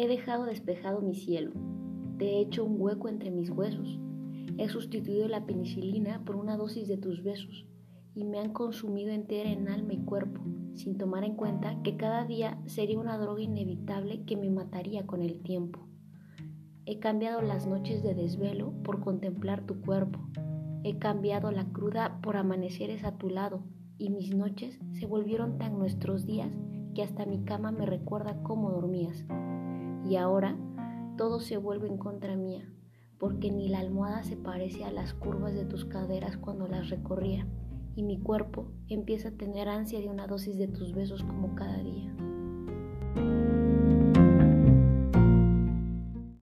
He dejado despejado mi cielo, te he hecho un hueco entre mis huesos, he sustituido la penicilina por una dosis de tus besos y me han consumido entera en alma y cuerpo, sin tomar en cuenta que cada día sería una droga inevitable que me mataría con el tiempo. He cambiado las noches de desvelo por contemplar tu cuerpo. He cambiado la cruda por amaneceres a tu lado y mis noches se volvieron tan nuestros días que hasta mi cama me recuerda cómo dormías. Y ahora todo se vuelve en contra mía, porque ni la almohada se parece a las curvas de tus caderas cuando las recorría, y mi cuerpo empieza a tener ansia de una dosis de tus besos como cada día.